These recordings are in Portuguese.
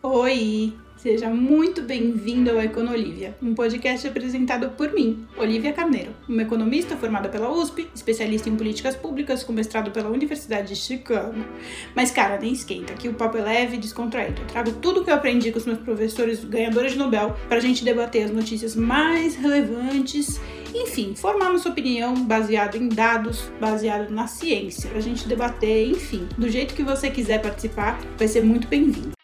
Oi! Seja muito bem-vindo ao Econolívia, um podcast apresentado por mim, Olivia Carneiro, uma economista formada pela USP, especialista em políticas públicas com mestrado pela Universidade de Chicago. Mas, cara, nem esquenta, aqui o papo é leve e descontraído. Eu trago tudo que eu aprendi com os meus professores ganhadores de Nobel pra gente debater as notícias mais relevantes enfim, formar nossa opinião baseado em dados, baseado na ciência, pra gente debater, enfim, do jeito que você quiser participar, vai ser muito bem-vindo.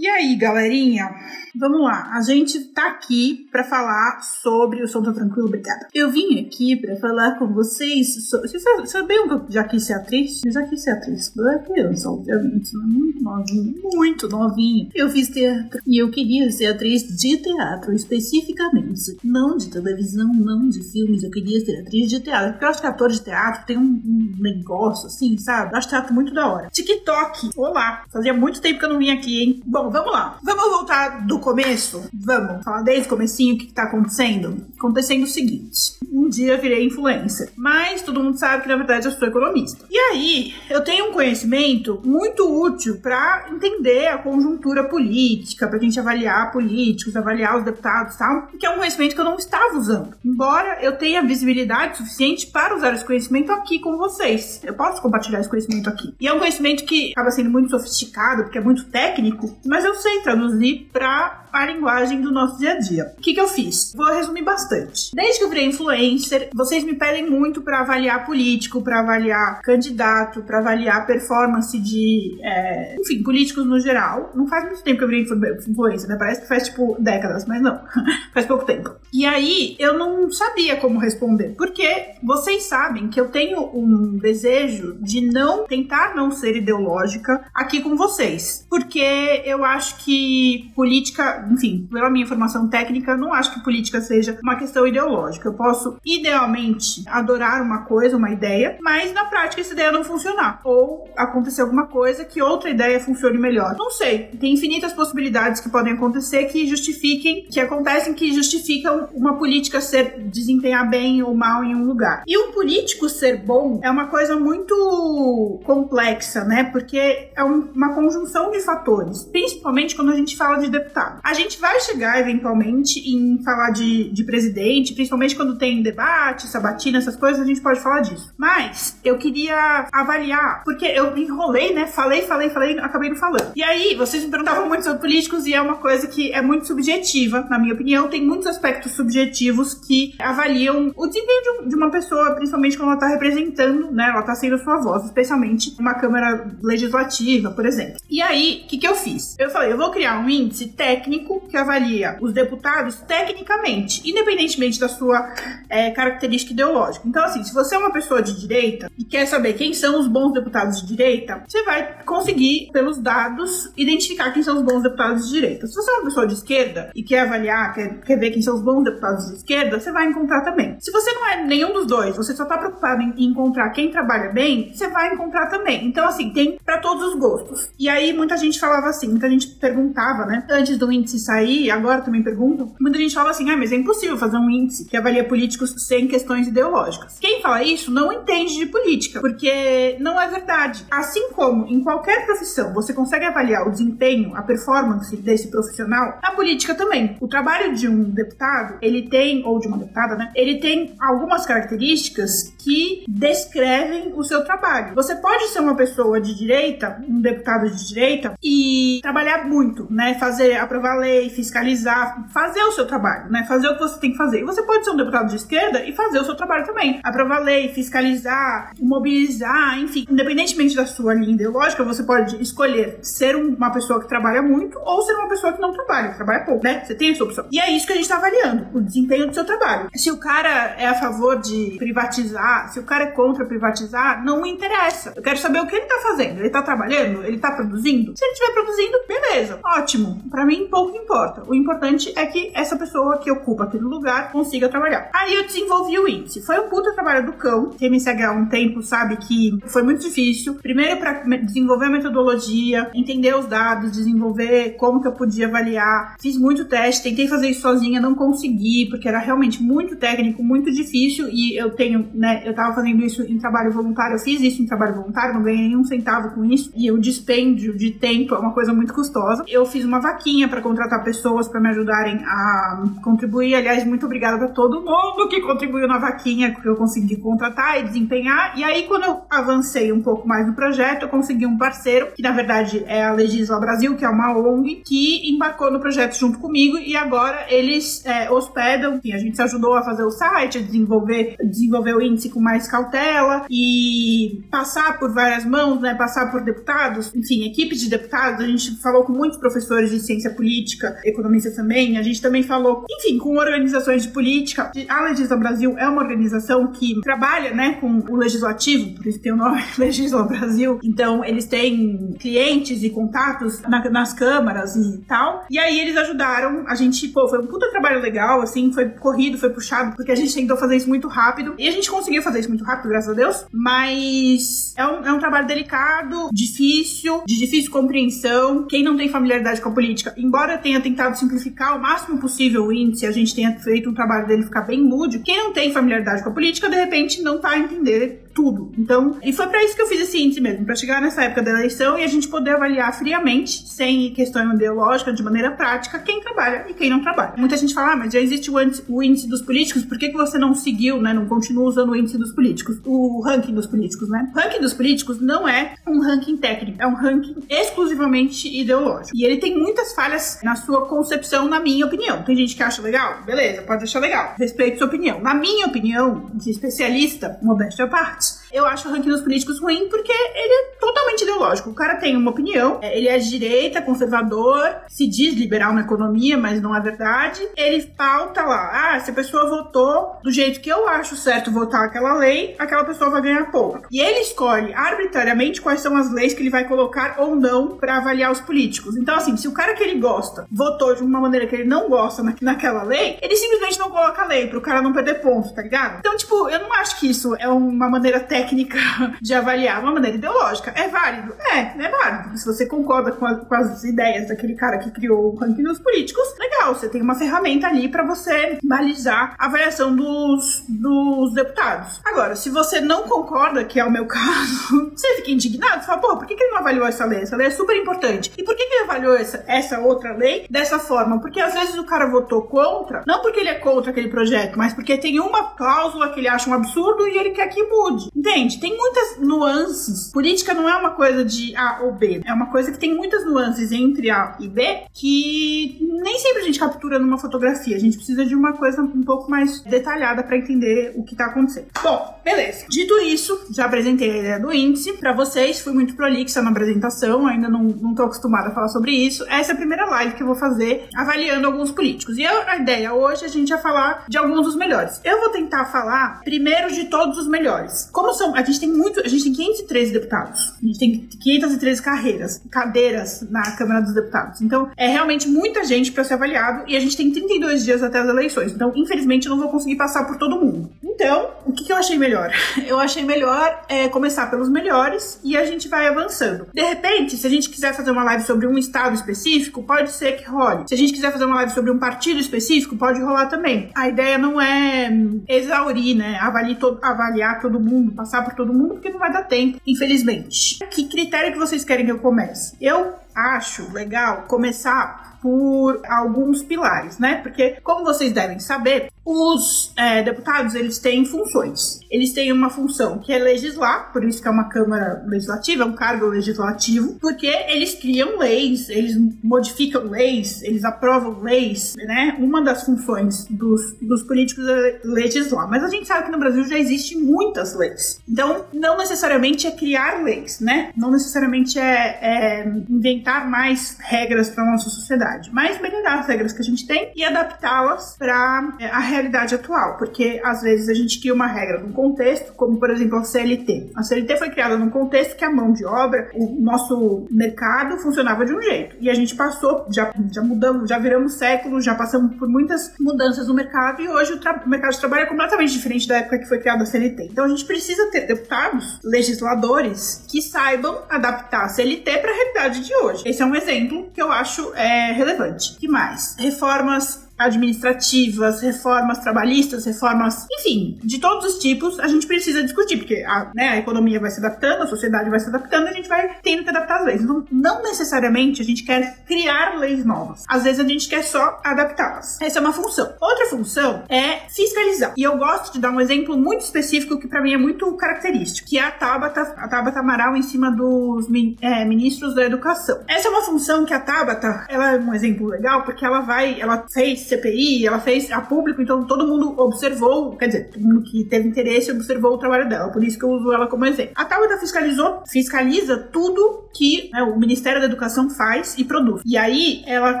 E aí, galerinha? Vamos lá, a gente tá aqui para falar sobre o Som Tá Tranquilo, obrigada. Eu vim aqui para falar com vocês. sobre. Vocês sabiam que eu já quis ser atriz? Eu já quis ser atriz. Eu era criança, obviamente, muito novinha, muito novinha. Eu fiz teatro e eu queria ser atriz de teatro, especificamente. Não de televisão, não de filmes. Eu queria ser atriz de teatro. Porque eu acho que ator de teatro tem um, um negócio assim, sabe? Eu acho teatro muito da hora. TikTok, olá. Fazia muito tempo que eu não vim aqui, hein? Bom, vamos lá. Vamos voltar do começo? Vamos falar desde o comecinho o que, que tá acontecendo? Acontecendo o seguinte. Dia virei influencer, mas todo mundo sabe que na verdade eu sou economista. E aí, eu tenho um conhecimento muito útil para entender a conjuntura política, pra gente avaliar políticos, avaliar os deputados e tal, que é um conhecimento que eu não estava usando. Embora eu tenha visibilidade suficiente para usar esse conhecimento aqui com vocês. Eu posso compartilhar esse conhecimento aqui. E é um conhecimento que acaba sendo muito sofisticado, porque é muito técnico, mas eu sei traduzir para a linguagem do nosso dia a dia. O que, que eu fiz? Vou resumir bastante. Desde que eu virei influencer, vocês me pedem muito para avaliar político, para avaliar candidato, para avaliar performance de, é, enfim, políticos no geral. Não faz muito tempo que eu virei influencer, né? Parece que faz tipo décadas, mas não, faz pouco tempo. E aí eu não sabia como responder, porque vocês sabem que eu tenho um desejo de não tentar não ser ideológica aqui com vocês, porque eu acho que política enfim, pela minha formação técnica, não acho que política seja uma questão ideológica. Eu posso, idealmente, adorar uma coisa, uma ideia, mas na prática essa ideia não funcionar. Ou acontecer alguma coisa que outra ideia funcione melhor. Não sei. Tem infinitas possibilidades que podem acontecer que justifiquem, que acontecem que justificam uma política ser desempenhar bem ou mal em um lugar. E um político ser bom é uma coisa muito complexa, né? Porque é um, uma conjunção de fatores, principalmente quando a gente fala de deputado. A gente vai chegar eventualmente em falar de, de presidente, principalmente quando tem debate, sabatina, essas coisas, a gente pode falar disso. Mas eu queria avaliar, porque eu enrolei, né? Falei, falei, falei, acabei não falando. E aí, vocês me perguntavam muito sobre políticos e é uma coisa que é muito subjetiva, na minha opinião. Tem muitos aspectos subjetivos que avaliam o desempenho de uma pessoa, principalmente quando ela está representando, né? Ela está sendo sua voz, especialmente uma Câmara Legislativa, por exemplo. E aí, o que, que eu fiz? Eu falei, eu vou criar um índice técnico técnico que avalia os deputados tecnicamente, independentemente da sua é, característica ideológica. Então, assim, se você é uma pessoa de direita e quer saber quem são os bons deputados de direita, você vai conseguir, pelos dados, identificar quem são os bons deputados de direita. Se você é uma pessoa de esquerda e quer avaliar, quer, quer ver quem são os bons deputados de esquerda, você vai encontrar também. Se você não é nenhum dos dois, você só está preocupado em encontrar quem trabalha bem, você vai encontrar também. Então, assim, tem para todos os gostos. E aí, muita gente falava assim, muita gente perguntava, né, antes do índice sair, agora também pergunto, muita gente fala assim, ah, mas é impossível fazer um índice que avalia políticos sem questões ideológicas. Quem fala isso não entende de política, porque não é verdade. Assim como em qualquer profissão você consegue avaliar o desempenho, a performance desse profissional, na política também. O trabalho de um deputado, ele tem, ou de uma deputada, né, ele tem algumas características que descrevem o seu trabalho. Você pode ser uma pessoa de direita, um deputado de direita, e trabalhar muito, né, fazer aprovar lei, fiscalizar, fazer o seu trabalho, né? Fazer o que você tem que fazer. E você pode ser um deputado de esquerda e fazer o seu trabalho também. Aprovar lei, fiscalizar, mobilizar, enfim. Independentemente da sua linha ideológica, você pode escolher ser uma pessoa que trabalha muito ou ser uma pessoa que não trabalha, que trabalha pouco, né? Você tem essa opção. E é isso que a gente tá avaliando, o desempenho do seu trabalho. Se o cara é a favor de privatizar, se o cara é contra privatizar, não me interessa. Eu quero saber o que ele tá fazendo. Ele tá trabalhando? Ele tá produzindo? Se ele estiver produzindo, beleza, ótimo. Para mim, pouco importa. O importante é que essa pessoa que ocupa aquele lugar consiga trabalhar. Aí eu desenvolvi o índice. Foi um puta trabalho do cão. Quem me segue há um tempo sabe que foi muito difícil. Primeiro para desenvolver a metodologia, entender os dados, desenvolver como que eu podia avaliar. Fiz muito teste, tentei fazer isso sozinha, não consegui, porque era realmente muito técnico, muito difícil e eu tenho, né, eu tava fazendo isso em trabalho voluntário, eu fiz isso em trabalho voluntário, não ganhei nenhum centavo com isso e o dispêndio de tempo é uma coisa muito custosa. Eu fiz uma vaquinha para contratar pessoas para me ajudarem a contribuir. Aliás, muito obrigada para todo mundo que contribuiu na vaquinha que eu consegui contratar e desempenhar. E aí, quando eu avancei um pouco mais no projeto, eu consegui um parceiro, que na verdade é a Legisla Brasil, que é uma ONG, que embarcou no projeto junto comigo e agora eles é, hospedam. Enfim, a gente se ajudou a fazer o site, a desenvolver, desenvolver o índice com mais cautela e passar por várias mãos, né? Passar por deputados, enfim, equipe de deputados. A gente falou com muitos professores de ciência política, economistas também. A gente também falou, enfim, com organizações de política. A Legisla Brasil é uma organização que trabalha, né, com o legislativo, por isso tem o nome Legisla Brasil. Então, eles têm clientes e contatos na, nas câmaras e tal. E aí eles ajudaram a gente, pô, foi um puta trabalho legal, assim, foi corrido, foi puxado, porque a gente tentou fazer isso muito rápido. E a gente conseguiu fazer isso muito rápido, graças a Deus. Mas é um, é um trabalho delicado, difícil, de difícil compreensão. Quem não tem familiaridade com a política, embora tenha tentado simplificar o máximo possível o índice, a gente tenha feito um trabalho dele ficar bem lúdico. Quem não tem familiaridade com a política, de repente, não tá a entender tudo. Então, e foi para isso que eu fiz esse índice mesmo, para chegar nessa época da eleição e a gente poder avaliar friamente, sem questão ideológica, de maneira prática, quem trabalha e quem não trabalha. Muita gente fala, ah, mas já existe o índice, o índice dos políticos, por que, que você não seguiu, né, não continua usando o índice dos políticos, o ranking dos políticos, né? O ranking dos políticos não é um ranking técnico, é um ranking exclusivamente ideológico. E ele tem muitas falhas na sua concepção, na minha opinião. Tem gente que acha legal, beleza, pode achar legal, respeito sua opinião. Na minha opinião, de especialista, modéstia à parte, eu acho o ranking dos políticos ruim porque ele é totalmente ideológico. O cara tem uma opinião, é, ele é de direita, conservador, se diz liberal na economia, mas não é verdade. Ele pauta lá, ah, se a pessoa votou do jeito que eu acho certo votar aquela lei, aquela pessoa vai ganhar pouco. E ele escolhe arbitrariamente quais são as leis que ele vai colocar ou não para avaliar os políticos. Então, assim, se o cara que ele gosta votou de uma maneira que ele não gosta na, naquela lei, ele simplesmente não coloca a lei pro cara não perder ponto, tá ligado? Então, tipo, eu não acho que isso é uma maneira técnica de avaliar, uma maneira ideológica. É válido? É, é válido. Se você concorda com, a, com as ideias daquele cara que criou o ranking dos políticos, legal, você tem uma ferramenta ali para você balizar a avaliação dos, dos deputados. Agora, se você não concorda, que é o meu caso, você fica indignado, você fala, pô, por que, que ele não avaliou essa lei? Essa lei é super importante. E por que, que ele avaliou essa, essa outra lei dessa forma? Porque às vezes o cara votou contra, não porque ele é contra aquele projeto, mas porque tem uma cláusula que ele acha um absurdo e ele quer que mude. Entende? Tem muitas nuances. Política não é uma coisa de A ou B. É uma coisa que tem muitas nuances entre A e B que nem sempre a gente captura numa fotografia. A gente precisa de uma coisa um pouco mais detalhada para entender o que tá acontecendo. Bom, beleza. Dito isso, já apresentei a ideia do índice para vocês. Fui muito prolixa na apresentação, ainda não, não tô acostumada a falar sobre isso. Essa é a primeira live que eu vou fazer avaliando alguns políticos. E a ideia hoje é a gente vai falar de alguns dos melhores. Eu vou tentar falar primeiro de todos os melhores. Como são, a gente tem muito, a gente tem 513 deputados. A gente tem 513 carreiras, cadeiras na Câmara dos Deputados. Então, é realmente muita gente para ser avaliado e a gente tem 32 dias até as eleições. Então, infelizmente, eu não vou conseguir passar por todo mundo. Então, o que, que eu achei melhor? Eu achei melhor é, começar pelos melhores e a gente vai avançando. De repente, se a gente quiser fazer uma live sobre um estado específico, pode ser que role. Se a gente quiser fazer uma live sobre um partido específico, pode rolar também. A ideia não é hum, exaurir, né? Avaliar todo, avaliar todo mundo, passar por todo mundo, porque não vai dar tempo, infelizmente. Que critério que vocês querem que eu comece? Eu acho legal começar por alguns pilares, né? Porque, como vocês devem saber, os é, deputados eles têm funções. Eles têm uma função que é legislar, por isso que é uma Câmara Legislativa, é um cargo legislativo, porque eles criam leis, eles modificam leis, eles aprovam leis, né? Uma das funções dos, dos políticos é legislar. Mas a gente sabe que no Brasil já existem muitas leis. Então, não necessariamente é criar leis, né? Não necessariamente é, é inventar mais regras para nossa sociedade, mas melhorar as regras que a gente tem e adaptá-las para é, a realidade atual, porque às vezes a gente cria uma regra num contexto, como por exemplo a CLT. A CLT foi criada num contexto que a mão de obra, o nosso mercado funcionava de um jeito. E a gente passou, já, já mudamos, já viramos séculos, já passamos por muitas mudanças no mercado e hoje o, o mercado de trabalho é completamente diferente da época que foi criada a CLT. Então a gente precisa ter deputados, legisladores que saibam adaptar a CLT para a realidade de hoje. Esse é um exemplo que eu acho é, relevante. que mais? Reformas administrativas, reformas trabalhistas, reformas, enfim, de todos os tipos, a gente precisa discutir, porque a, né, a economia vai se adaptando, a sociedade vai se adaptando, a gente vai tendo que adaptar as leis. Então, não necessariamente a gente quer criar leis novas. Às vezes a gente quer só adaptá-las. Essa é uma função. Outra função é fiscalizar. E eu gosto de dar um exemplo muito específico que para mim é muito característico, que é a Tabata, a Tabata Amaral em cima dos é, ministros da educação. Essa é uma função que a Tabata, ela é um exemplo legal, porque ela vai, ela fez CPI, ela fez a público, então todo mundo observou, quer dizer, todo mundo que teve interesse observou o trabalho dela, por isso que eu uso ela como exemplo. A Tabata fiscalizou, fiscaliza tudo que né, o Ministério da Educação faz e produz. E aí, ela,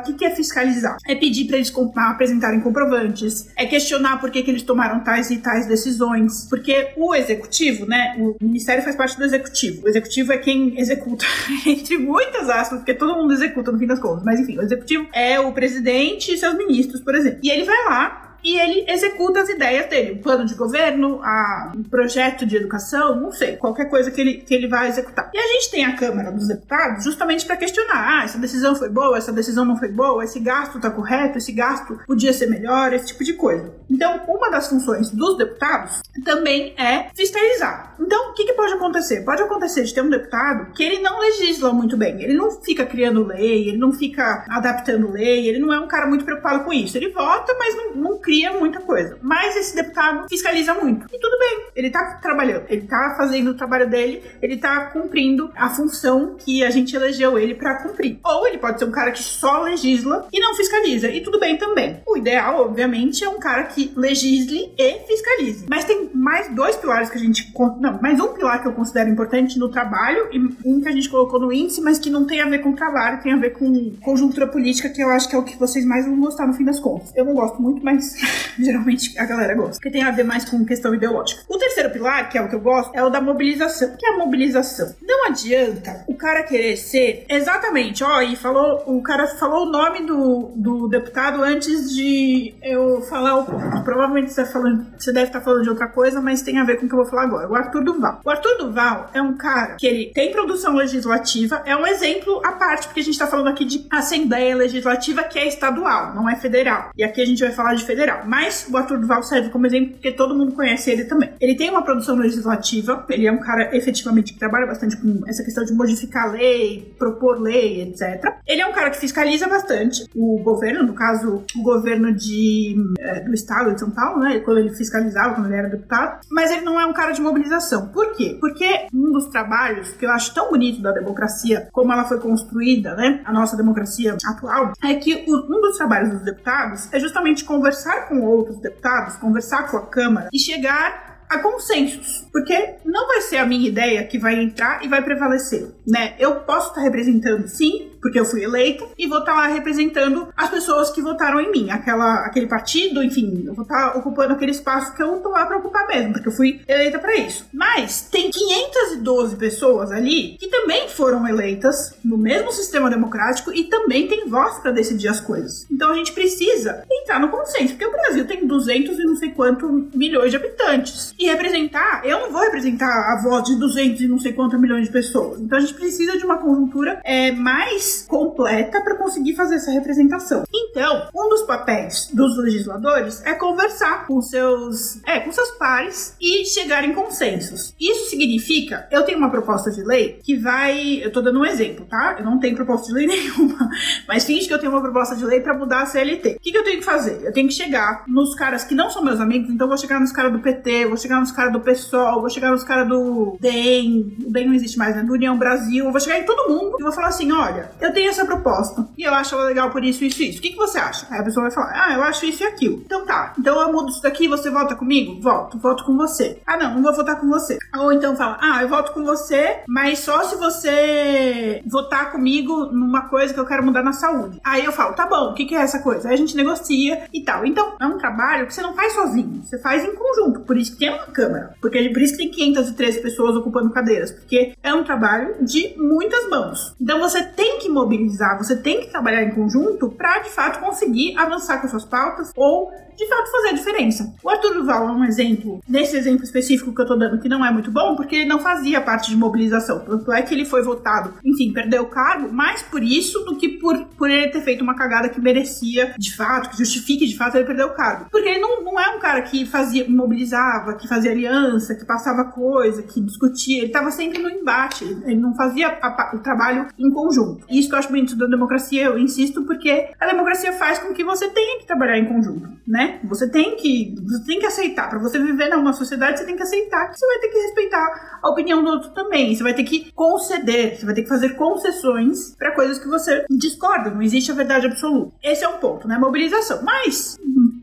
o que, que é fiscalizar? É pedir para eles apresentarem comprovantes, é questionar por que, que eles tomaram tais e tais decisões, porque o executivo, né, o Ministério faz parte do executivo. O executivo é quem executa, entre muitas aspas, porque todo mundo executa no fim das contas, mas enfim, o executivo é o presidente e seus ministros por exemplo. E ele vai lá e ele executa as ideias dele, o plano de governo, a, um projeto de educação, não sei, qualquer coisa que ele, que ele vai executar. E a gente tem a Câmara dos Deputados justamente para questionar, ah, essa decisão foi boa, essa decisão não foi boa, esse gasto está correto, esse gasto podia ser melhor, esse tipo de coisa. Então, uma das funções dos deputados também é fiscalizar. Então, o que, que pode acontecer? Pode acontecer de ter um deputado que ele não legisla muito bem, ele não fica criando lei, ele não fica adaptando lei, ele não é um cara muito preocupado com isso. Ele vota, mas não, não cria muita coisa. Mas esse deputado fiscaliza muito. E tudo bem, ele tá trabalhando, ele tá fazendo o trabalho dele, ele tá cumprindo a função que a gente elegeu ele para cumprir. Ou ele pode ser um cara que só legisla e não fiscaliza. E tudo bem também. O ideal, obviamente, é um cara que legisle e fiscalize. Mas tem mais dois pilares que a gente. Não, mais um pilar que eu considero importante no trabalho e um que a gente colocou no índice, mas que não tem a ver com trabalho, tem a ver com conjuntura política, que eu acho que é o que vocês mais vão gostar no fim das contas. Eu não gosto muito, mas geralmente a galera gosta, porque tem a ver mais com questão ideológica. O terceiro pilar, que é o que eu gosto, é o da mobilização. O que é a mobilização? Não adianta o cara querer ser exatamente, ó, e falou, o cara falou o nome do, do deputado antes de eu falar o. Provavelmente você, tá falando, você deve estar falando de outra coisa, mas tem a ver com o que eu vou falar agora. O Arthur Duval. O Arthur Duval é um cara que ele tem produção legislativa, é um exemplo à parte, porque a gente está falando aqui de Assembleia Legislativa que é estadual, não é federal. E aqui a gente vai falar de federal federal. Mas o Arthur Duval serve como exemplo porque todo mundo conhece ele também. Ele tem uma produção legislativa, ele é um cara efetivamente que trabalha bastante com essa questão de modificar lei, propor lei, etc. Ele é um cara que fiscaliza bastante o governo, no caso, o governo de, é, do estado de São Paulo, né? Quando ele fiscalizava, quando ele era deputado. Mas ele não é um cara de mobilização. Por quê? Porque um dos trabalhos que eu acho tão bonito da democracia, como ela foi construída, né? A nossa democracia atual, é que um dos trabalhos dos deputados é justamente conversar com outros deputados, conversar com a Câmara e chegar a consensos, porque não vai ser a minha ideia que vai entrar e vai prevalecer, né? Eu posso estar representando sim porque eu fui eleita, e vou estar tá lá representando as pessoas que votaram em mim, aquela, aquele partido, enfim, eu vou estar tá ocupando aquele espaço que eu tô lá pra ocupar mesmo, porque eu fui eleita para isso. Mas tem 512 pessoas ali que também foram eleitas no mesmo sistema democrático e também tem voz para decidir as coisas. Então a gente precisa entrar no consenso, porque o Brasil tem 200 e não sei quanto milhões de habitantes. E representar, eu não vou representar a voz de 200 e não sei quantos milhões de pessoas. Então a gente precisa de uma conjuntura é, mais completa para conseguir fazer essa representação. Então, dos papéis dos legisladores é conversar com seus, é, com seus pares e chegar em consensos. Isso significa, eu tenho uma proposta de lei que vai, eu tô dando um exemplo, tá? Eu não tenho proposta de lei nenhuma, mas finge que eu tenho uma proposta de lei para mudar a CLT. O que, que eu tenho que fazer? Eu tenho que chegar nos caras que não são meus amigos, então vou chegar nos caras do PT, vou chegar nos caras do PSOL, vou chegar nos caras do DEM, o DEM não existe mais, né? Do União Brasil, eu vou chegar em todo mundo e vou falar assim, olha, eu tenho essa proposta e eu acho ela legal por isso, isso, isso. O que, que você acha? Aí pessoa vai falar, ah, eu acho isso e aquilo. Então tá, então eu mudo isso daqui, você volta comigo? Volto, volto com você. Ah, não, não vou votar com você. Ou então fala, ah, eu voto com você, mas só se você votar comigo numa coisa que eu quero mudar na saúde. Aí eu falo, tá bom, o que, que é essa coisa? Aí a gente negocia e tal. Então, é um trabalho que você não faz sozinho, você faz em conjunto. Por isso que tem uma Câmara. Porque por isso que tem 513 pessoas ocupando cadeiras. Porque é um trabalho de muitas mãos. Então você tem que mobilizar, você tem que trabalhar em conjunto para de fato conseguir avançar com suas pautas ou de fato fazer a diferença. O Arthur Duval é um exemplo, nesse exemplo específico que eu tô dando, que não é muito bom, porque ele não fazia parte de mobilização. Tanto é que ele foi votado, enfim, perdeu o cargo, mais por isso do que por, por ele ter feito uma cagada que merecia, de fato, que justifique de fato ele perder o cargo. Porque ele não, não é um cara que fazia, mobilizava, que fazia aliança, que passava coisa, que discutia. Ele tava sempre no embate, ele não fazia a, o trabalho em conjunto. Isso que eu acho bonito da democracia, eu insisto, porque a democracia faz com que você tenha que trabalhar em conjunto, né? Você tem que, você tem que aceitar. Para você viver numa sociedade, você tem que aceitar que você vai ter que respeitar a opinião do outro também. Você vai ter que conceder, você vai ter que fazer concessões para coisas que você discorda. Não existe a verdade absoluta. Esse é um ponto, né? Mobilização. Mas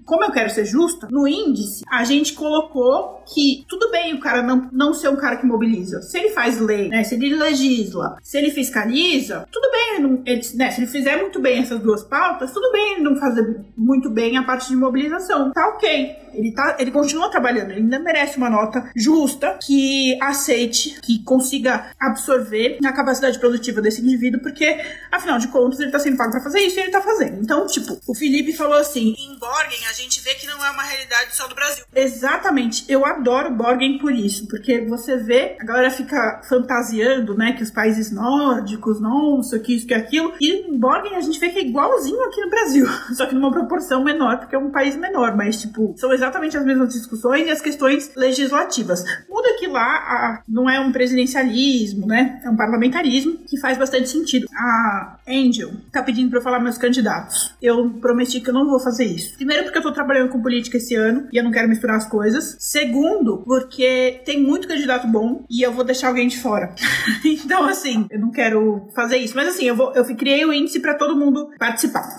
como eu quero ser justa, no índice a gente colocou que tudo bem o cara não, não ser um cara que mobiliza. Se ele faz lei, né? Se ele legisla, se ele fiscaliza, tudo bem ele não, ele, né, se ele fizer muito bem essas duas pautas, tudo bem ele não fazer muito bem a parte de mobilização. Tá ok. Ele, tá, ele continua trabalhando, ele ainda merece uma nota justa que aceite, que consiga absorver a capacidade produtiva desse indivíduo, porque, afinal de contas, ele tá sendo pago pra fazer isso e ele tá fazendo. Então, tipo, o Felipe falou assim: em Borgen, a gente vê que não é uma realidade só do Brasil. Exatamente. Eu adoro Borgen por isso, porque você vê, a galera fica fantasiando, né, que os países nórdicos, nossa, que isso, que aquilo. E em Borgen a gente vê que é igualzinho aqui no Brasil, só que numa proporção menor, porque é um país menor, mas, tipo, são exatamente as mesmas discussões e as questões legislativas. Muda que lá a, não é um presidencialismo, né, é um parlamentarismo que faz bastante sentido. A Angel tá pedindo pra eu falar meus candidatos. Eu prometi que eu não vou fazer isso. Primeiro, porque eu tô trabalhando com política esse ano e eu não quero misturar as coisas. Segundo, porque tem muito candidato bom e eu vou deixar alguém de fora. então, assim, eu não quero fazer isso. Mas assim, eu, vou, eu criei o índice para todo mundo participar.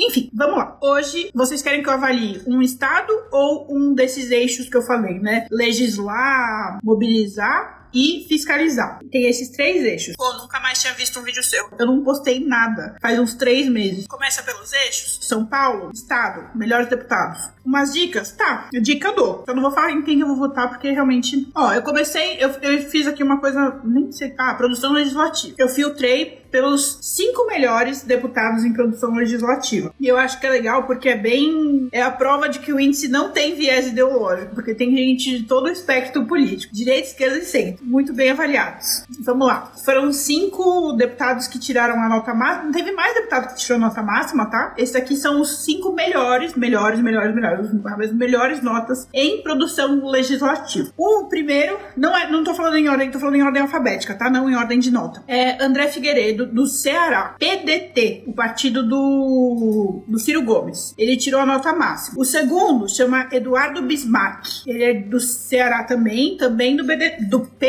Enfim, vamos lá. Hoje, vocês querem que eu avalie um estado ou um desses eixos que eu falei, né? Legislar, mobilizar e fiscalizar. Tem esses três eixos. Pô, nunca mais tinha visto um vídeo seu. Eu não postei nada faz uns três meses. Começa pelos eixos: São Paulo, Estado, melhores deputados. Umas dicas? Tá, dica eu dou. Eu não vou falar em quem eu vou votar, porque realmente. Ó, eu comecei, eu, eu fiz aqui uma coisa, nem sei. Ah, produção legislativa. Eu filtrei pelos cinco melhores deputados em produção legislativa. E eu acho que é legal porque é bem. É a prova de que o índice não tem viés ideológico, porque tem gente de todo o espectro político, direita, esquerda e centro, muito bem avaliados. Vamos lá. Foram cinco deputados que tiraram a nota máxima. Teve mais deputados que tiraram a nota máxima, tá? Esses aqui são os cinco melhores, melhores, melhores, melhores, as melhores notas em produção legislativa. O primeiro, não é, não tô falando em ordem, tô falando em ordem alfabética, tá? Não em ordem de nota. É André Figueiredo do, do Ceará, PDT, o partido do, do Ciro Gomes. Ele tirou a nota máxima. O segundo chama Eduardo Bismarck. Ele é do Ceará também, também do, BD, do PDT.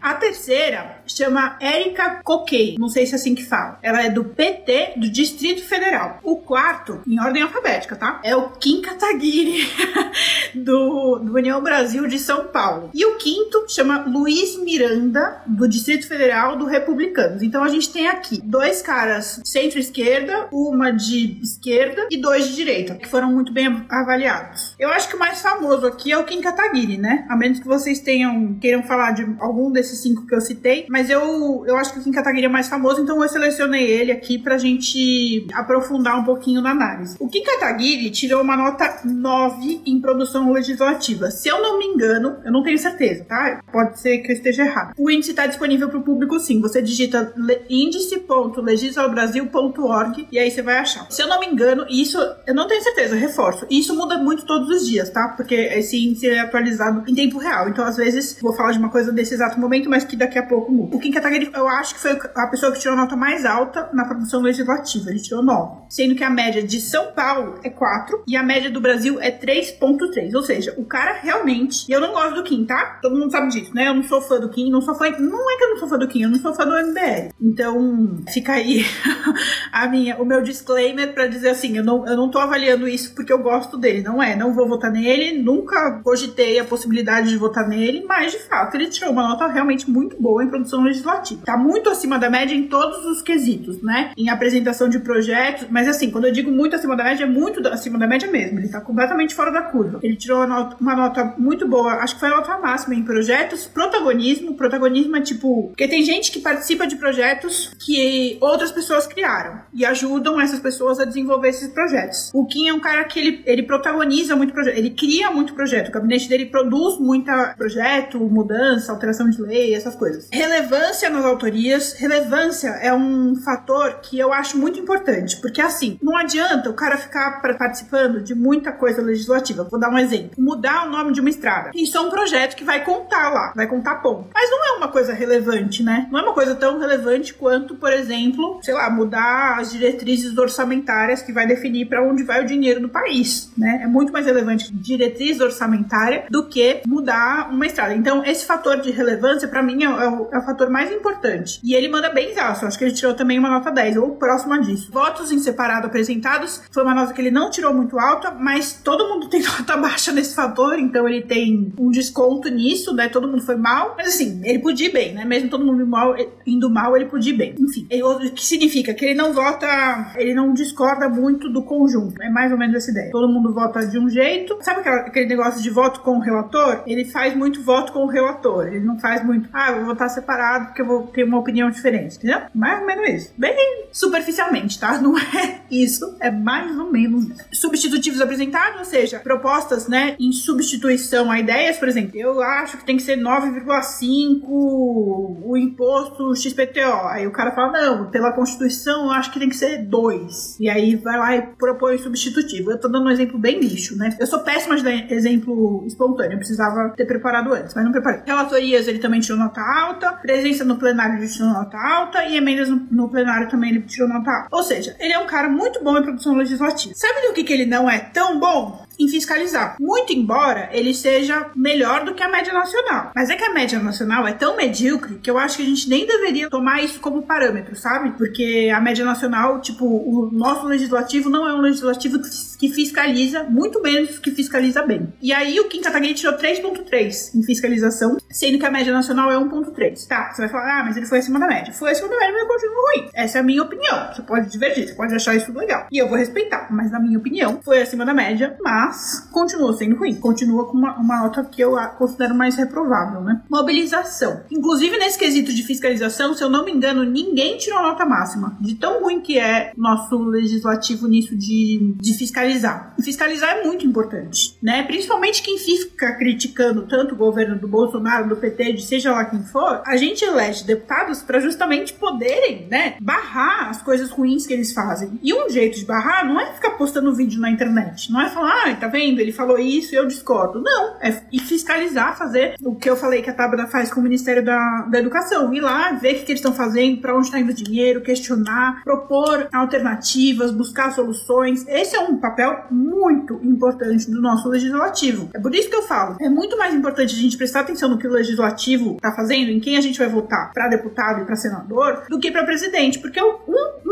A terceira chama Érica Coquei, não sei se é assim que fala. Ela é do PT do Distrito Federal. O quarto, em ordem alfabética, tá? É o Kim Kataguiri, do, do União Brasil de São Paulo. E o quinto chama Luiz Miranda, do Distrito Federal do Republicanos. Então a gente tem aqui dois caras centro-esquerda, uma de esquerda e dois de direita, que foram muito bem avaliados. Eu acho que o mais famoso aqui é o Kim Kataguiri, né? A menos que vocês tenham queiram falar de algum desses cinco que eu citei, mas eu, eu acho que o Kim Kataguiri é mais famoso, então eu selecionei ele aqui pra gente aprofundar um pouquinho na análise. O Kim Kataguiri tirou uma nota 9 em produção legislativa. Se eu não me engano, eu não tenho certeza, tá? Pode ser que eu esteja errado. O índice está disponível para o público sim. Você digita índice.legislabrasil.org e aí você vai achar. Se eu não me engano, isso eu não tenho certeza, reforço. Isso muda muito todos os dias, tá? Porque esse índice é atualizado em tempo real. Então, às vezes, vou falar de uma coisa desse exato momento, mas que daqui a pouco muda. O Kim Kataguiri, eu acho que foi a pessoa que tirou nota mais alta na produção legislativa. Ele tirou 9. Sendo que a média de São Paulo é 4 e a média do Brasil é 3,3. Ou seja, o cara realmente. E eu não gosto do Kim, tá? Todo mundo sabe disso, né? Eu não sou fã do Kim, não sou fã. Não é que eu não sou fã do Kim, eu não sou fã do MBL. Então, fica aí a minha, o meu disclaimer pra dizer assim: eu não, eu não tô avaliando isso porque eu gosto dele. Não é, não vou votar nele, nunca cogitei a possibilidade de votar nele, mas de fato ele tirou uma nota realmente muito boa em produção legislativa. Tá muito acima da média em todos os quesitos, né? Em apresentação de projetos, mas assim, quando eu digo muito acima da média, é muito acima da média mesmo. Ele tá completamente fora da curva. Ele tirou uma nota, uma nota muito boa, acho que foi a nota máxima em projetos. Protagonismo, protagonismo é tipo. Porque tem gente que participa de projetos que outras pessoas criaram e ajudam essas pessoas a desenvolver esses projetos. O Kim é um cara que ele, ele protagoniza muito projeto, ele cria muito projeto. O gabinete dele produz muita projeto, mudança, alteração de lei, essas coisas. Relevância nas autorias. Relevância é um fator que eu acho muito importante, porque assim, não adianta o cara ficar participando de muita coisa legislativa. Vou dar um exemplo. Mudar o nome de uma estrada. Isso é um projeto que vai contar lá, vai contar ponto. Mas não é uma coisa relevante, né? Não é uma coisa tão relevante quanto, por exemplo, sei lá, mudar as diretrizes orçamentárias que vai definir para onde vai o dinheiro do país, né? É muito mais relevante diretriz orçamentária do que mudar uma estrada. Então, esse fator de relevância, para mim, é o, é o, fator mais importante. E ele manda bem exausto. Acho que ele tirou também uma nota 10, ou próxima disso. Votos em separado apresentados foi uma nota que ele não tirou muito alta, mas todo mundo tem nota baixa nesse fator, então ele tem um desconto nisso, né? Todo mundo foi mal. Mas assim, ele podia ir bem, né? Mesmo todo mundo mal, indo mal, ele podia ir bem. Enfim, o que significa que ele não vota, ele não discorda muito do conjunto. É mais ou menos essa ideia. Todo mundo vota de um jeito. Sabe aquele negócio de voto com o relator? Ele faz muito voto com o relator. Ele não faz muito, ah, vou votar separado porque eu vou ter uma opinião diferente. Entendeu? Mais ou menos isso. Bem superficialmente, tá? Não é isso. É mais ou menos isso. Substitutivos apresentados, ou seja, propostas, né, em substituição a ideias, por exemplo, eu acho que tem que ser 9,5 o imposto XPTO. Aí o cara fala, não, pela Constituição eu acho que tem que ser 2. E aí vai lá e propõe substitutivo. Eu tô dando um exemplo bem lixo, né? Eu sou péssima de dar exemplo espontâneo, eu precisava ter preparado antes, mas não preparei. Relatorias ele também tirou nota alta, presença no plenário ele tirou nota alta e emendas no, no plenário também ele tirou nota alta. Ou seja, ele é um cara muito bom em produção legislativa. Sabe do que, que ele não é tão bom? Em fiscalizar. Muito embora ele seja melhor do que a média nacional. Mas é que a média nacional é tão medíocre que eu acho que a gente nem deveria tomar isso como parâmetro, sabe? Porque a média nacional, tipo, o nosso legislativo não é um legislativo que fiscaliza, muito menos que fiscaliza bem. E aí o Kim Kataguiri tirou 3.3 em fiscalização, sendo que a média nacional é 1.3. Tá, você vai falar, ah, mas ele foi acima da média. Foi acima da média, mas continua ruim. Essa é a minha opinião. Você pode divergir, você pode achar isso legal. E eu vou respeitar, mas na minha opinião, foi acima da média, mas mas continua sendo ruim. Continua com uma, uma nota que eu considero mais reprovável, né? Mobilização. Inclusive, nesse quesito de fiscalização, se eu não me engano, ninguém tirou nota máxima. De tão ruim que é nosso legislativo nisso de, de fiscalizar. E fiscalizar é muito importante, né? Principalmente quem fica criticando tanto o governo do Bolsonaro, do PT, de seja lá quem for, a gente elege deputados para justamente poderem, né, barrar as coisas ruins que eles fazem. E um jeito de barrar não é ficar postando vídeo na internet, não é falar, ah, tá vendo? Ele falou isso e eu discordo. Não, é fiscalizar, fazer o que eu falei que a Tabata faz com o Ministério da, da Educação. Ir lá, ver o que, que eles estão fazendo, para onde está indo o dinheiro, questionar, propor alternativas, buscar soluções. Esse é um papel muito importante do nosso legislativo. É por isso que eu falo, é muito mais importante a gente prestar atenção no que o legislativo está fazendo, em quem a gente vai votar para deputado e para senador, do que para presidente, porque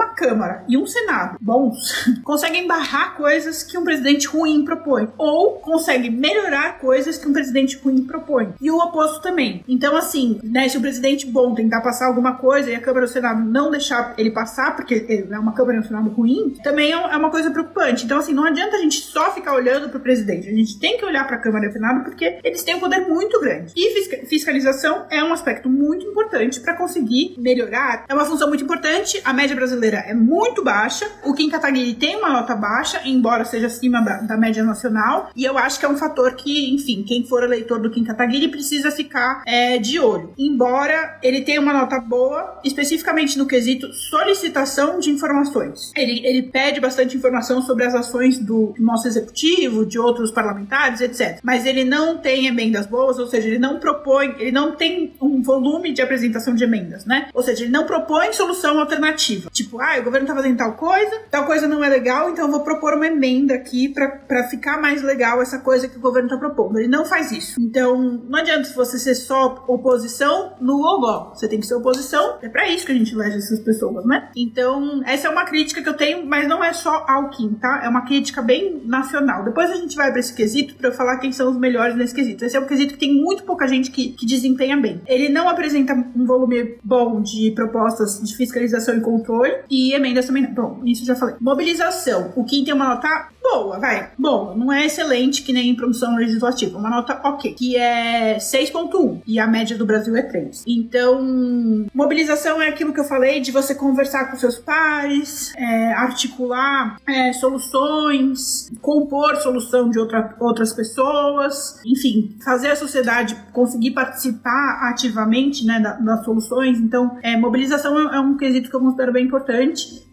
uma Câmara e um Senado bons conseguem barrar coisas que um presidente ruim propõe, ou consegue melhorar coisas que um presidente ruim propõe. E o oposto também. Então, assim, né, se o presidente bom tentar passar alguma coisa e a Câmara e o Senado não deixar ele passar, porque é uma Câmara e um Senado ruim, também é, é uma coisa preocupante. Então, assim, não adianta a gente só ficar olhando para o presidente. A gente tem que olhar para a Câmara e o Senado porque eles têm um poder muito grande. E fiscalização é um aspecto muito importante para conseguir melhorar. É uma função muito importante. A média brasileira é muito baixa. O Kim Kataguiri tem uma nota baixa, embora seja acima da, média nacional, e eu acho que é um fator que, enfim, quem for eleitor do Kim Kataguiri precisa ficar é, de olho. Embora ele tenha uma nota boa, especificamente no quesito solicitação de informações. Ele, ele pede bastante informação sobre as ações do nosso executivo, de outros parlamentares, etc. Mas ele não tem emendas boas, ou seja, ele não propõe, ele não tem um volume de apresentação de emendas, né? Ou seja, ele não propõe solução alternativa. Tipo, ah, o governo tá fazendo tal coisa, tal coisa não é legal, então eu vou propor uma emenda aqui para ficar mais legal essa coisa que o governo tá propondo. Ele não faz isso. Então, não adianta você ser só oposição no logó. Você tem que ser oposição. É para isso que a gente elege essas pessoas, né? Então, essa é uma crítica que eu tenho, mas não é só ao Kim, tá? É uma crítica bem nacional. Depois a gente vai para esse quesito para eu falar quem são os melhores nesse quesito. Esse é um quesito que tem muito pouca gente que, que desempenha bem. Ele não apresenta um volume bom de propostas de fiscalização e controle e emendas também não. Bom, isso já falei. Mobilização. O Kim tem uma nota boa, vai. Boa. Não é excelente que nem em produção legislativa. Uma nota ok. Que é 6.1 e a média do Brasil é 3. Então, mobilização é aquilo que eu falei de você conversar com seus pares, é, articular é, soluções, compor solução de outra, outras pessoas, enfim, fazer a sociedade conseguir participar ativamente né, das soluções. Então, é, mobilização é, é um quesito que eu considero bem importante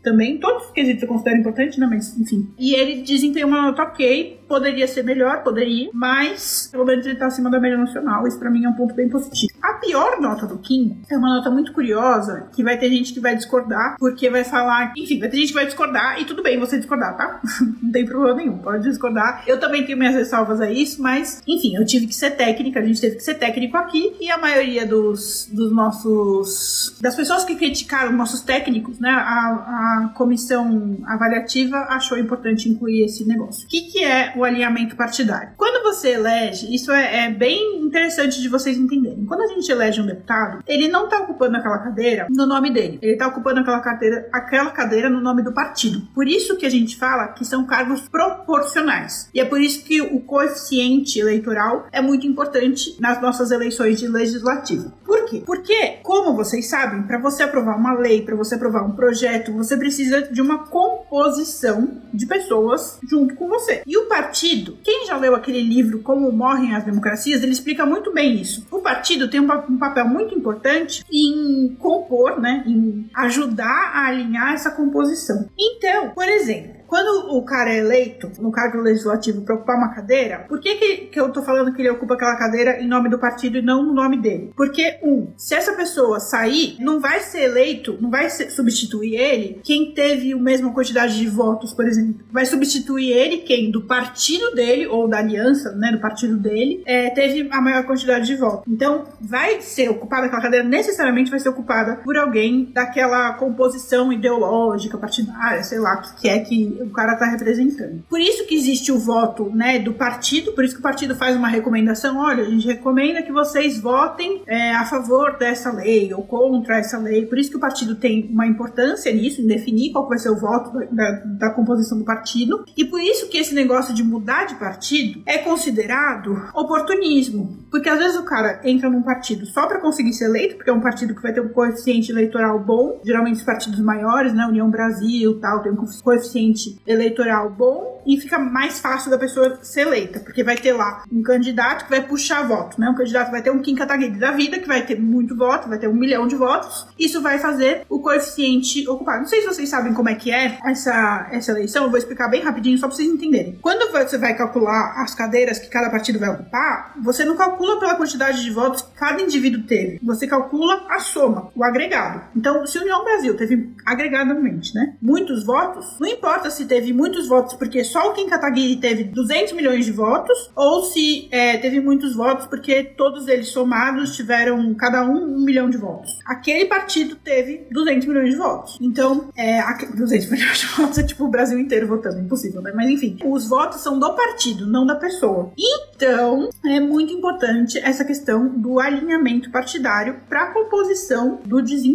também. Todos os quesitos eu considero importante, né? Mas, enfim. E ele desempenhou uma nota ok. Poderia ser melhor, poderia. Mas, pelo menos ele tá acima da média nacional. Isso pra mim é um ponto bem positivo. A pior nota do Kim é uma nota muito curiosa, que vai ter gente que vai discordar, porque vai falar... Enfim, vai ter gente que vai discordar, e tudo bem você discordar, tá? Não tem problema nenhum, pode discordar. Eu também tenho minhas ressalvas a isso, mas, enfim, eu tive que ser técnica, a gente teve que ser técnico aqui, e a maioria dos, dos nossos... das pessoas que criticaram nossos técnicos, né? A, a comissão avaliativa achou importante incluir esse negócio. O que, que é o alinhamento partidário? Quando você elege, isso é, é bem interessante de vocês entenderem. Quando a gente elege um deputado, ele não está ocupando aquela cadeira no nome dele. Ele está ocupando aquela cadeira, aquela cadeira no nome do partido. Por isso que a gente fala que são cargos proporcionais. E é por isso que o coeficiente eleitoral é muito importante nas nossas eleições de legislativo. Por quê? Porque, como vocês sabem, para você aprovar uma lei, para você aprovar um projeto, você precisa de uma composição de pessoas junto com você. E o partido, quem já leu aquele livro Como Morrem as Democracias, ele explica muito bem isso. O partido tem um papel muito importante em compor, né, em ajudar a alinhar essa composição. Então, por exemplo, quando o cara é eleito no cargo legislativo para ocupar uma cadeira, por que, que, que eu tô falando que ele ocupa aquela cadeira em nome do partido e não no nome dele? Porque, um, se essa pessoa sair, não vai ser eleito, não vai ser, substituir ele quem teve a mesma quantidade de votos, por exemplo. Vai substituir ele quem do partido dele, ou da aliança, né, do partido dele, é, teve a maior quantidade de votos. Então, vai ser ocupada aquela cadeira, necessariamente vai ser ocupada por alguém daquela composição ideológica, partidária, sei lá, que, que é que o cara tá representando. Por isso que existe o voto, né, do partido, por isso que o partido faz uma recomendação, olha, a gente recomenda que vocês votem é, a favor dessa lei ou contra essa lei. Por isso que o partido tem uma importância nisso, em definir qual vai ser o voto da, da composição do partido. E por isso que esse negócio de mudar de partido é considerado oportunismo. Porque às vezes o cara entra num partido só para conseguir ser eleito, porque é um partido que vai ter um coeficiente eleitoral bom, geralmente os partidos maiores, né, União Brasil, tal, tem um coeficiente eleitoral bom e fica mais fácil da pessoa ser eleita, porque vai ter lá um candidato que vai puxar voto, né? Um candidato vai ter um Kim Kataguiri da vida, que vai ter muito voto, vai ter um milhão de votos. Isso vai fazer o coeficiente ocupado. Não sei se vocês sabem como é que é essa, essa eleição, eu vou explicar bem rapidinho só pra vocês entenderem. Quando você vai calcular as cadeiras que cada partido vai ocupar, você não calcula pela quantidade de votos que cada indivíduo teve. Você calcula a soma, o agregado. Então, se União Brasil teve agregadamente, né? Muitos votos, não importa se teve muitos votos porque só o Kim Kataguiri teve 200 milhões de votos, ou se é, teve muitos votos porque todos eles somados tiveram cada um um milhão de votos. Aquele partido teve 200 milhões de votos. Então, é, 200 milhões de votos é tipo o Brasil inteiro votando, impossível, né? Mas enfim, os votos são do partido, não da pessoa. Então, é muito importante essa questão do alinhamento partidário para a composição do desempenho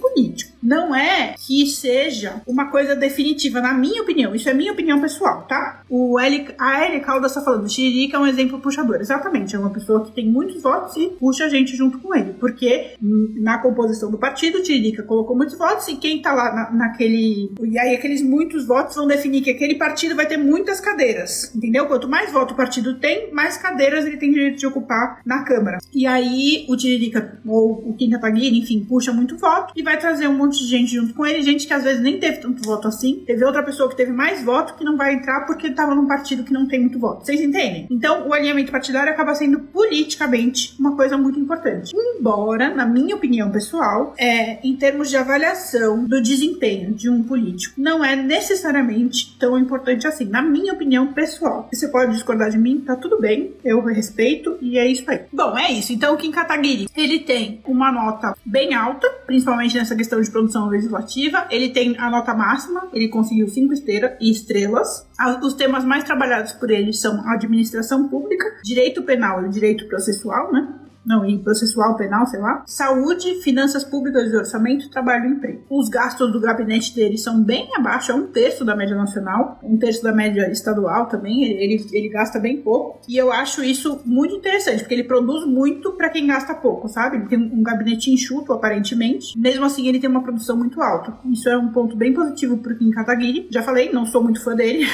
político. Não é que seja uma coisa definitiva, na minha opinião isso é minha opinião pessoal, tá? O Eli, a Eli Caldas está falando, Tiririca é um exemplo puxador. Exatamente, é uma pessoa que tem muitos votos e puxa a gente junto com ele. Porque na composição do partido, Tiririca colocou muitos votos e quem tá lá na, naquele. E aí aqueles muitos votos vão definir que aquele partido vai ter muitas cadeiras. Entendeu? Quanto mais voto o partido tem, mais cadeiras ele tem direito de ocupar na Câmara. E aí o Tiririca, ou o Kim Kataguiri, enfim, puxa muito voto e vai trazer um monte de gente junto com ele, gente que às vezes nem teve tanto voto assim. Teve outra pessoa que teve mais voto que não vai entrar porque estava num partido que não tem muito voto. Vocês entendem? Então, o alinhamento partidário acaba sendo politicamente uma coisa muito importante. Embora, na minha opinião pessoal, é, em termos de avaliação do desempenho de um político, não é necessariamente tão importante assim. Na minha opinião pessoal. Você pode discordar de mim, tá tudo bem, eu respeito e é isso aí. Bom, é isso. Então, o Kim Kataguiri, ele tem uma nota bem alta, principalmente nessa questão de produção legislativa. Ele tem a nota máxima, ele conseguiu cinco estrelas. Os temas mais trabalhados por ele são administração pública, direito penal e direito processual, né? Não, em processual penal, sei lá, saúde, finanças públicas e orçamento, trabalho e emprego. Os gastos do gabinete dele são bem abaixo, é um terço da média nacional, um terço da média estadual também, ele, ele gasta bem pouco, e eu acho isso muito interessante, porque ele produz muito para quem gasta pouco, sabe? Ele tem um gabinete enxuto, aparentemente, mesmo assim ele tem uma produção muito alta. Isso é um ponto bem positivo pro Kim Kataguiri. Já falei, não sou muito fã dele,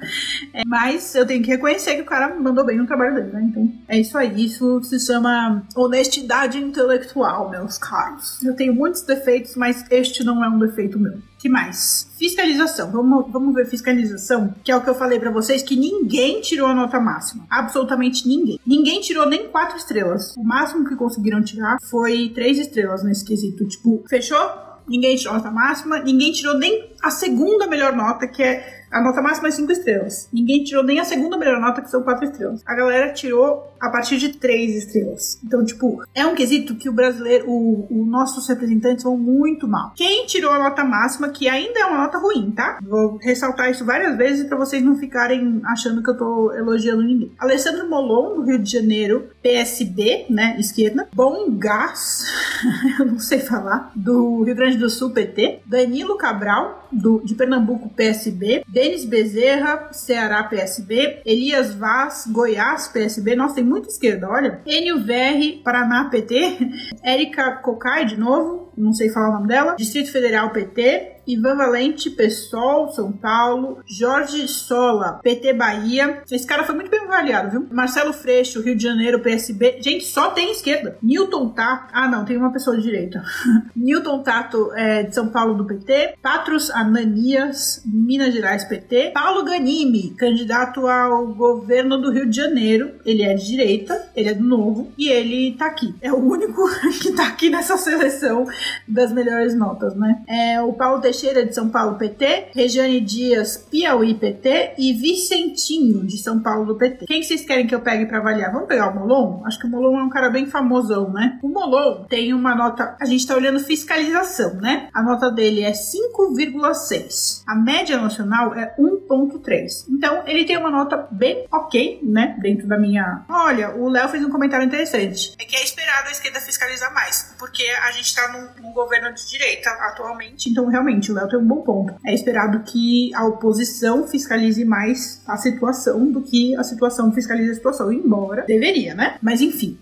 é, mas eu tenho que reconhecer que o cara mandou bem no trabalho dele, né? Então, é isso aí, isso se chama honestidade intelectual, meus caros. Eu tenho muitos defeitos, mas este não é um defeito meu. que mais? Fiscalização. Vamos, vamos ver fiscalização, que é o que eu falei para vocês, que ninguém tirou a nota máxima. Absolutamente ninguém. Ninguém tirou nem quatro estrelas. O máximo que conseguiram tirar foi três estrelas nesse quesito. Tipo, fechou? Ninguém tirou a nota máxima, ninguém tirou nem a segunda melhor nota, que é a nota máxima é 5 estrelas. Ninguém tirou nem a segunda melhor nota, que são 4 estrelas. A galera tirou a partir de 3 estrelas. Então, tipo, é um quesito que o brasileiro, o, o nossos representantes vão muito mal. Quem tirou a nota máxima, que ainda é uma nota ruim, tá? Vou ressaltar isso várias vezes para vocês não ficarem achando que eu tô elogiando ninguém. Alessandro Molon, do Rio de Janeiro, PSB, né, esquerda. Bom Gás, eu não sei falar, do Rio Grande do Sul, PT. Danilo Cabral, do, de Pernambuco, PSB. Denis Bezerra, Ceará, PSB. Elias Vaz, Goiás, PSB. Nossa, tem muita esquerda, olha. Enio Verri, Paraná, PT. Érica Cocai, de novo, não sei falar o nome dela. Distrito Federal, PT. Ivan Valente, PSOL, São Paulo, Jorge Sola, PT Bahia. Esse cara foi muito bem avaliado, viu? Marcelo Freixo, Rio de Janeiro, PSB. Gente, só tem esquerda. Newton Tato. Ah, não, tem uma pessoa de direita. Newton Tato, é, de São Paulo, do PT. Patros Ananias, Minas Gerais, PT. Paulo Ganimi, candidato ao governo do Rio de Janeiro. Ele é de direita, ele é do novo e ele tá aqui. É o único que tá aqui nessa seleção das melhores notas, né? É o Paulo Teixeira, de São Paulo, PT, Regiane Dias, Piauí, PT e Vicentinho, de São Paulo, do PT. Quem que vocês querem que eu pegue para avaliar? Vamos pegar o Molon? Acho que o Molon é um cara bem famosão, né? O Molon tem uma nota, a gente tá olhando fiscalização, né? A nota dele é 5,6. A média nacional é 1,3. Então, ele tem uma nota bem ok, né? Dentro da minha. Olha, o Léo fez um comentário interessante. É que é esperado a esquerda fiscalizar mais, porque a gente tá num, num governo de direita atualmente, então realmente o Léo tem um bom ponto. É esperado que a oposição fiscalize mais a situação do que a situação fiscalize a situação, embora deveria, né? Mas enfim.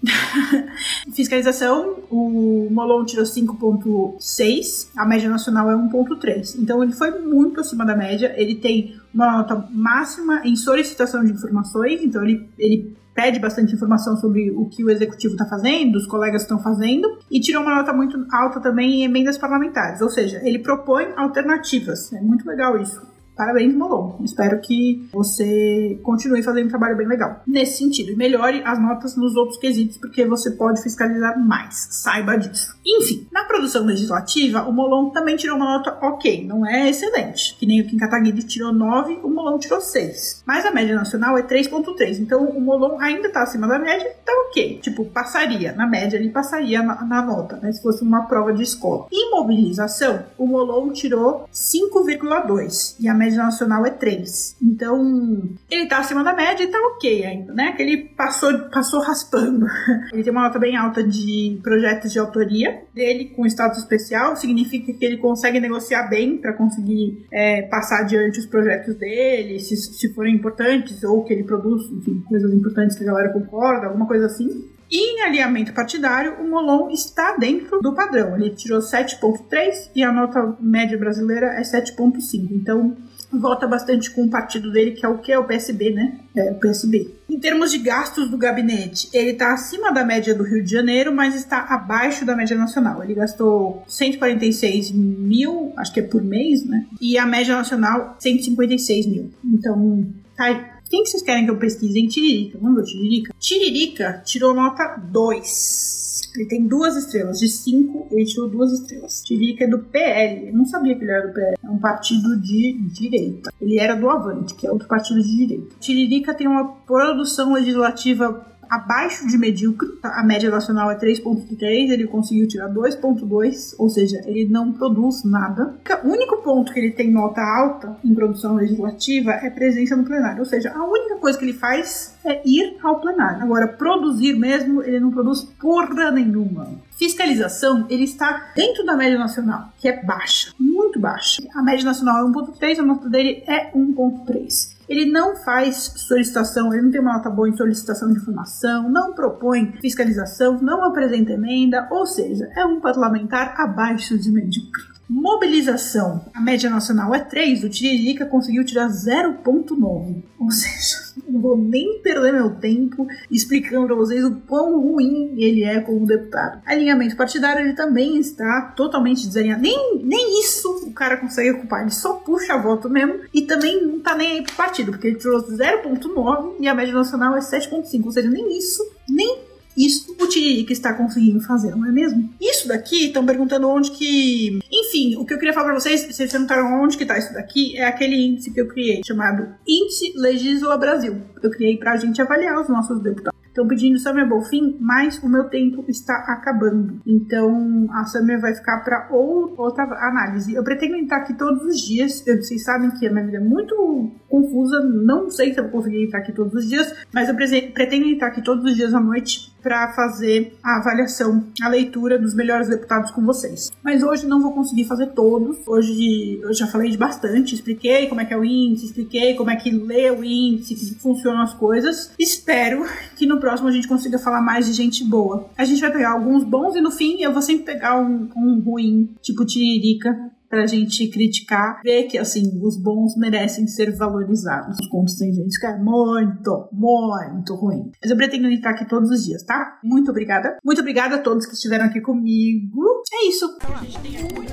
Fiscalização, o Molon tirou 5.6, a média nacional é 1.3. Então ele foi muito acima da média, ele tem uma nota máxima em solicitação de informações, então ele, ele pede bastante informação sobre o que o executivo está fazendo, os colegas estão fazendo, e tirou uma nota muito alta também em emendas parlamentares, ou seja, ele propõe alternativas. É muito legal isso. Parabéns, Molon. Espero que você continue fazendo um trabalho bem legal. Nesse sentido, melhore as notas nos outros quesitos, porque você pode fiscalizar mais. Saiba disso. Enfim, na produção legislativa, o Molon também tirou uma nota ok, não é excelente. Que nem o Kim Kataguiri tirou 9, o Molon tirou 6. Mas a média nacional é 3,3. Então o Molon ainda tá acima da média, tá ok. Tipo, passaria. Na média, ele passaria na, na nota, né? Se fosse uma prova de escola. Imobilização, o Molon tirou 5,2. E a média média nacional é 3. Então, ele tá acima da média e tá ok ainda, né? Que ele passou, passou raspando. Ele tem uma nota bem alta de projetos de autoria dele com status especial, significa que ele consegue negociar bem para conseguir é, passar adiante os projetos dele, se, se forem importantes, ou que ele produz, enfim, coisas importantes que a galera concorda, alguma coisa assim. E em alinhamento partidário, o Molon está dentro do padrão. Ele tirou 7,3 e a nota média brasileira é 7,5. Então, vota bastante com o partido dele, que é o que? É o PSB, né? É o PSB. Em termos de gastos do gabinete, ele está acima da média do Rio de Janeiro, mas está abaixo da média nacional. Ele gastou 146 mil, acho que é por mês, né? E a média nacional, 156 mil. Então, tá quem que vocês querem que eu pesquise? Em Tiririca. Vamos ver Tiririca. Tiririca tirou nota 2. Ele tem duas estrelas. De 5, ele tirou duas estrelas. Tiririca é do PL. Eu não sabia que ele era do PL. É um partido de direita. Ele era do Avante, que é outro partido de direita. Tiririca tem uma produção legislativa abaixo de medíocre, a média nacional é 3.3, ele conseguiu tirar 2.2, ou seja, ele não produz nada. O único ponto que ele tem nota alta em produção legislativa é presença no plenário, ou seja, a única coisa que ele faz é ir ao plenário. Agora, produzir mesmo, ele não produz porra nenhuma. Fiscalização, ele está dentro da média nacional, que é baixa, muito baixa. A média nacional é 1.3, a nota dele é 1.3. Ele não faz solicitação, ele não tem uma nota boa em solicitação de informação, não propõe fiscalização, não apresenta emenda, ou seja, é um parlamentar abaixo de medíocre. Mobilização. A média nacional é 3, o Tiririca conseguiu tirar 0,9. Ou seja, não vou nem perder meu tempo explicando para vocês o quão ruim ele é como deputado. Alinhamento partidário, ele também está totalmente desalinhado. Nem, nem isso o cara consegue ocupar, ele só puxa voto mesmo e também não tá nem aí pro partido, porque ele tirou 0,9 e a média nacional é 7,5. Ou seja, nem isso, nem isso o Tiririca está conseguindo fazer, não é mesmo? Isso daqui, estão perguntando onde que. Enfim, o que eu queria falar pra vocês, vocês perguntaram onde que tá isso daqui, é aquele índice que eu criei, chamado Índice Legisla Brasil. Eu criei pra gente avaliar os nossos deputados. Estão pedindo Summer Bolfin, mas o meu tempo está acabando. Então a Summer vai ficar para outra análise. Eu pretendo entrar aqui todos os dias. Vocês sabem que a minha vida é muito confusa. Não sei se eu vou conseguir entrar aqui todos os dias, mas eu pretendo entrar aqui todos os dias à noite para fazer a avaliação, a leitura dos melhores deputados com vocês. Mas hoje não vou conseguir fazer todos. Hoje eu já falei de bastante, expliquei como é que é o índice, expliquei como é que lê o índice, como funcionam as coisas. Espero que no próximo a gente consiga falar mais de gente boa. A gente vai pegar alguns bons e no fim eu vou sempre pegar um, um ruim, tipo Tiririca, pra gente criticar, ver que, assim, os bons merecem ser valorizados. Os contos tem gente que é muito, muito ruim. Mas eu pretendo entrar aqui todos os dias, tá? Muito obrigada. Muito obrigada a todos que estiveram aqui comigo. É isso. A gente tem muito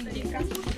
Vocês nunca vão